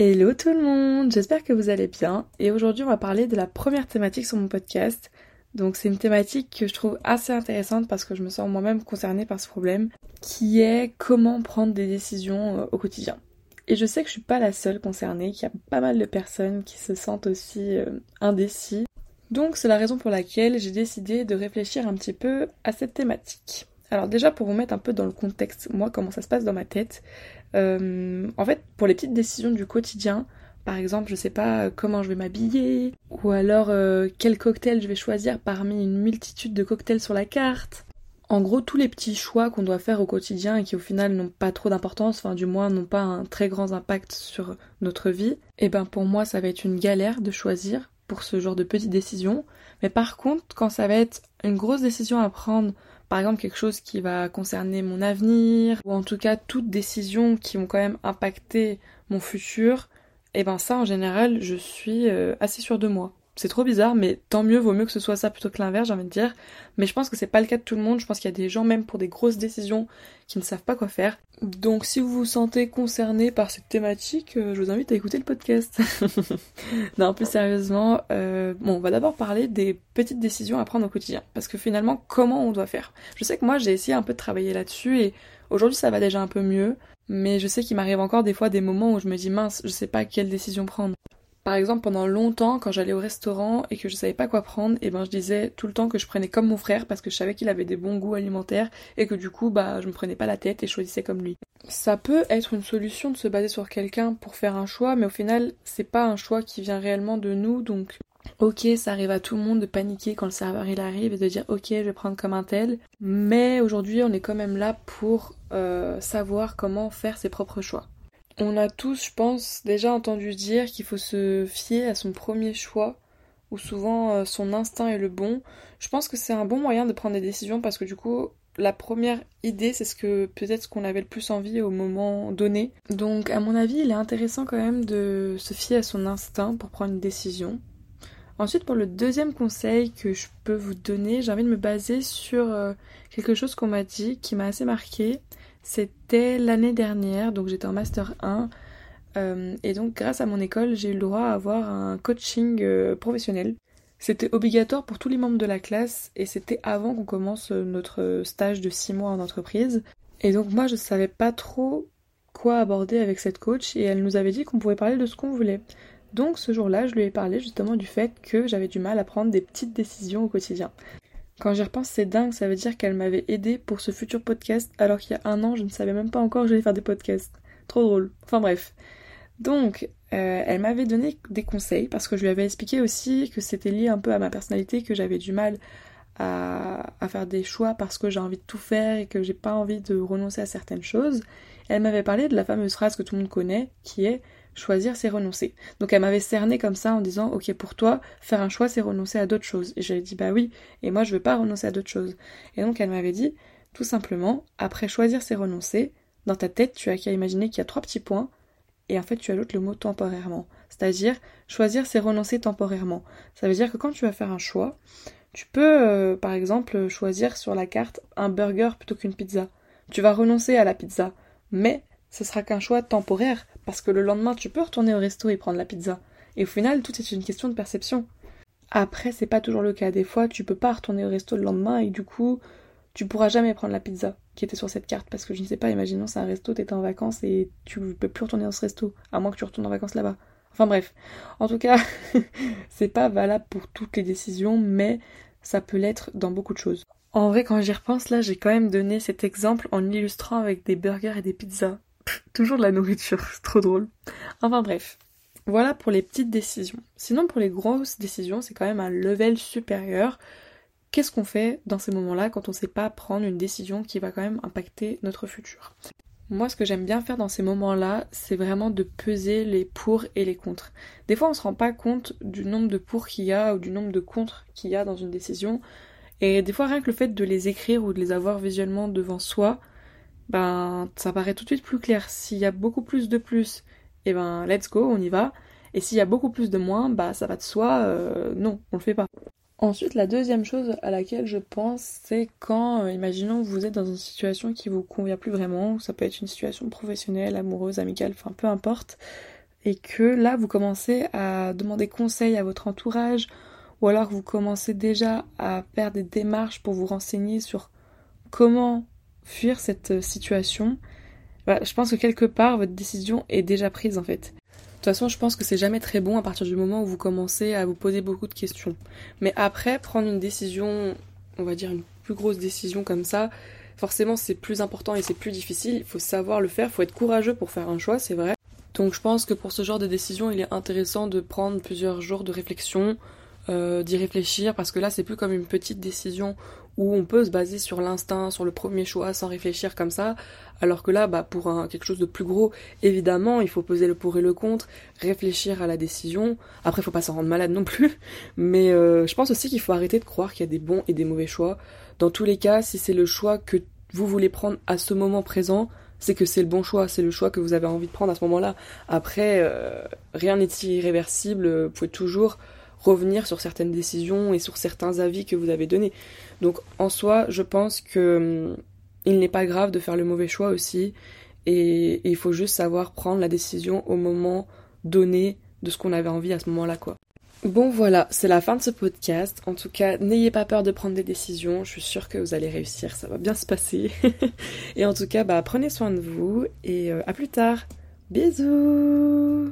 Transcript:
Hello tout le monde, j'espère que vous allez bien et aujourd'hui on va parler de la première thématique sur mon podcast. Donc c'est une thématique que je trouve assez intéressante parce que je me sens moi-même concernée par ce problème qui est comment prendre des décisions euh, au quotidien. Et je sais que je suis pas la seule concernée, qu'il y a pas mal de personnes qui se sentent aussi euh, indécis. Donc c'est la raison pour laquelle j'ai décidé de réfléchir un petit peu à cette thématique. Alors déjà pour vous mettre un peu dans le contexte, moi comment ça se passe dans ma tête, euh, en fait pour les petites décisions du quotidien, par exemple je sais pas comment je vais m'habiller, ou alors euh, quel cocktail je vais choisir parmi une multitude de cocktails sur la carte. En gros tous les petits choix qu'on doit faire au quotidien et qui au final n'ont pas trop d'importance, enfin du moins n'ont pas un très grand impact sur notre vie, et eh ben pour moi ça va être une galère de choisir pour ce genre de petites décisions. Mais par contre quand ça va être une grosse décision à prendre par exemple quelque chose qui va concerner mon avenir, ou en tout cas toutes décisions qui vont quand même impacter mon futur, et eh ben ça en général je suis euh, assez sûre de moi. C'est trop bizarre, mais tant mieux, vaut mieux que ce soit ça plutôt que l'inverse, j'ai envie de dire. Mais je pense que c'est pas le cas de tout le monde. Je pense qu'il y a des gens, même pour des grosses décisions, qui ne savent pas quoi faire. Donc, si vous vous sentez concerné par cette thématique, euh, je vous invite à écouter le podcast. non, plus sérieusement, euh, bon, on va d'abord parler des petites décisions à prendre au quotidien. Parce que finalement, comment on doit faire? Je sais que moi, j'ai essayé un peu de travailler là-dessus et aujourd'hui, ça va déjà un peu mieux. Mais je sais qu'il m'arrive encore des fois des moments où je me dis mince, je sais pas quelle décision prendre. Par exemple, pendant longtemps, quand j'allais au restaurant et que je savais pas quoi prendre, et eh ben je disais tout le temps que je prenais comme mon frère parce que je savais qu'il avait des bons goûts alimentaires et que du coup, bah, je me prenais pas la tête et choisissais comme lui. Ça peut être une solution de se baser sur quelqu'un pour faire un choix, mais au final, c'est pas un choix qui vient réellement de nous, donc Ok, ça arrive à tout le monde de paniquer quand le serveur il arrive et de dire ok, je vais prendre comme un tel. Mais aujourd'hui, on est quand même là pour euh, savoir comment faire ses propres choix. On a tous, je pense, déjà entendu dire qu'il faut se fier à son premier choix, ou souvent euh, son instinct est le bon. Je pense que c'est un bon moyen de prendre des décisions parce que du coup, la première idée, c'est ce que peut-être ce qu'on avait le plus envie au moment donné. Donc, à mon avis, il est intéressant quand même de se fier à son instinct pour prendre une décision. Ensuite, pour le deuxième conseil que je peux vous donner, j'ai envie de me baser sur euh, quelque chose qu'on m'a dit qui m'a assez marqué. C'était l'année dernière, donc j'étais en Master 1. Euh, et donc grâce à mon école, j'ai eu le droit à avoir un coaching euh, professionnel. C'était obligatoire pour tous les membres de la classe et c'était avant qu'on commence notre stage de 6 mois en entreprise. Et donc moi je savais pas trop quoi aborder avec cette coach et elle nous avait dit qu'on pouvait parler de ce qu'on voulait. Donc ce jour-là, je lui ai parlé justement du fait que j'avais du mal à prendre des petites décisions au quotidien. Quand j'y repense, c'est dingue, ça veut dire qu'elle m'avait aidé pour ce futur podcast, alors qu'il y a un an, je ne savais même pas encore que j'allais faire des podcasts. Trop drôle. Enfin bref. Donc, euh, elle m'avait donné des conseils, parce que je lui avais expliqué aussi que c'était lié un peu à ma personnalité, que j'avais du mal à, à, faire des choix parce que j'ai envie de tout faire et que j'ai pas envie de renoncer à certaines choses. Elle m'avait parlé de la fameuse phrase que tout le monde connaît, qui est choisir c'est renoncer. Donc elle m'avait cerné comme ça en disant ok pour toi faire un choix c'est renoncer à d'autres choses. Et j'avais dit bah oui et moi je veux pas renoncer à d'autres choses. Et donc elle m'avait dit tout simplement après choisir c'est renoncer dans ta tête tu as qu'à imaginer qu'il y a trois petits points et en fait tu ajoutes le mot temporairement. C'est-à-dire choisir c'est renoncer temporairement. Ça veut dire que quand tu vas faire un choix tu peux euh, par exemple choisir sur la carte un burger plutôt qu'une pizza. Tu vas renoncer à la pizza mais ce sera qu'un choix temporaire, parce que le lendemain tu peux retourner au resto et prendre la pizza. Et au final, tout est une question de perception. Après, c'est pas toujours le cas. Des fois, tu peux pas retourner au resto le lendemain et du coup, tu pourras jamais prendre la pizza qui était sur cette carte parce que je ne sais pas, imaginons c'est un resto, t'étais en vacances et tu peux plus retourner dans ce resto, à moins que tu retournes en vacances là-bas. Enfin bref. En tout cas, c'est pas valable pour toutes les décisions, mais ça peut l'être dans beaucoup de choses. En vrai, quand j'y repense, là, j'ai quand même donné cet exemple en illustrant avec des burgers et des pizzas. toujours de la nourriture, c'est trop drôle. Enfin bref, voilà pour les petites décisions. Sinon pour les grosses décisions, c'est quand même un level supérieur. Qu'est-ce qu'on fait dans ces moments-là quand on ne sait pas prendre une décision qui va quand même impacter notre futur? Moi, ce que j'aime bien faire dans ces moments-là, c'est vraiment de peser les pour et les contre. Des fois, on se rend pas compte du nombre de pour qu'il y a ou du nombre de contre qu'il y a dans une décision. Et des fois, rien que le fait de les écrire ou de les avoir visuellement devant soi, ben ça paraît tout de suite plus clair. S'il y a beaucoup plus de plus, et eh ben let's go, on y va. Et s'il y a beaucoup plus de moins, bah ça va de soi, euh, non, on le fait pas. Ensuite, la deuxième chose à laquelle je pense, c'est quand, euh, imaginons, vous êtes dans une situation qui vous convient plus vraiment, ça peut être une situation professionnelle, amoureuse, amicale, enfin peu importe. et que là vous commencez à demander conseil à votre entourage ou alors vous commencez déjà à faire des démarches pour vous renseigner sur comment fuir cette situation, bah, je pense que quelque part votre décision est déjà prise en fait. De toute façon, je pense que c'est jamais très bon à partir du moment où vous commencez à vous poser beaucoup de questions. Mais après, prendre une décision, on va dire une plus grosse décision comme ça, forcément c'est plus important et c'est plus difficile. Il faut savoir le faire, il faut être courageux pour faire un choix, c'est vrai. Donc je pense que pour ce genre de décision, il est intéressant de prendre plusieurs jours de réflexion, euh, d'y réfléchir, parce que là c'est plus comme une petite décision où on peut se baser sur l'instinct, sur le premier choix sans réfléchir comme ça, alors que là, bah, pour quelque chose de plus gros, évidemment, il faut poser le pour et le contre, réfléchir à la décision. Après, faut pas s'en rendre malade non plus, mais euh, je pense aussi qu'il faut arrêter de croire qu'il y a des bons et des mauvais choix. Dans tous les cas, si c'est le choix que vous voulez prendre à ce moment présent, c'est que c'est le bon choix, c'est le choix que vous avez envie de prendre à ce moment-là. Après, euh, rien n'est irréversible, vous pouvez toujours revenir sur certaines décisions et sur certains avis que vous avez donnés. Donc en soi, je pense que hum, il n'est pas grave de faire le mauvais choix aussi et, il faut juste savoir prendre la décision au moment donné de ce qu'on avait envie à ce moment-là quoi. Bon voilà, c'est la fin de ce podcast. En tout cas, n'ayez pas peur de prendre des décisions. Je suis sûre que vous allez réussir, ça va bien se passer. et en tout cas, bah, prenez soin de vous et euh, à plus tard. Bisous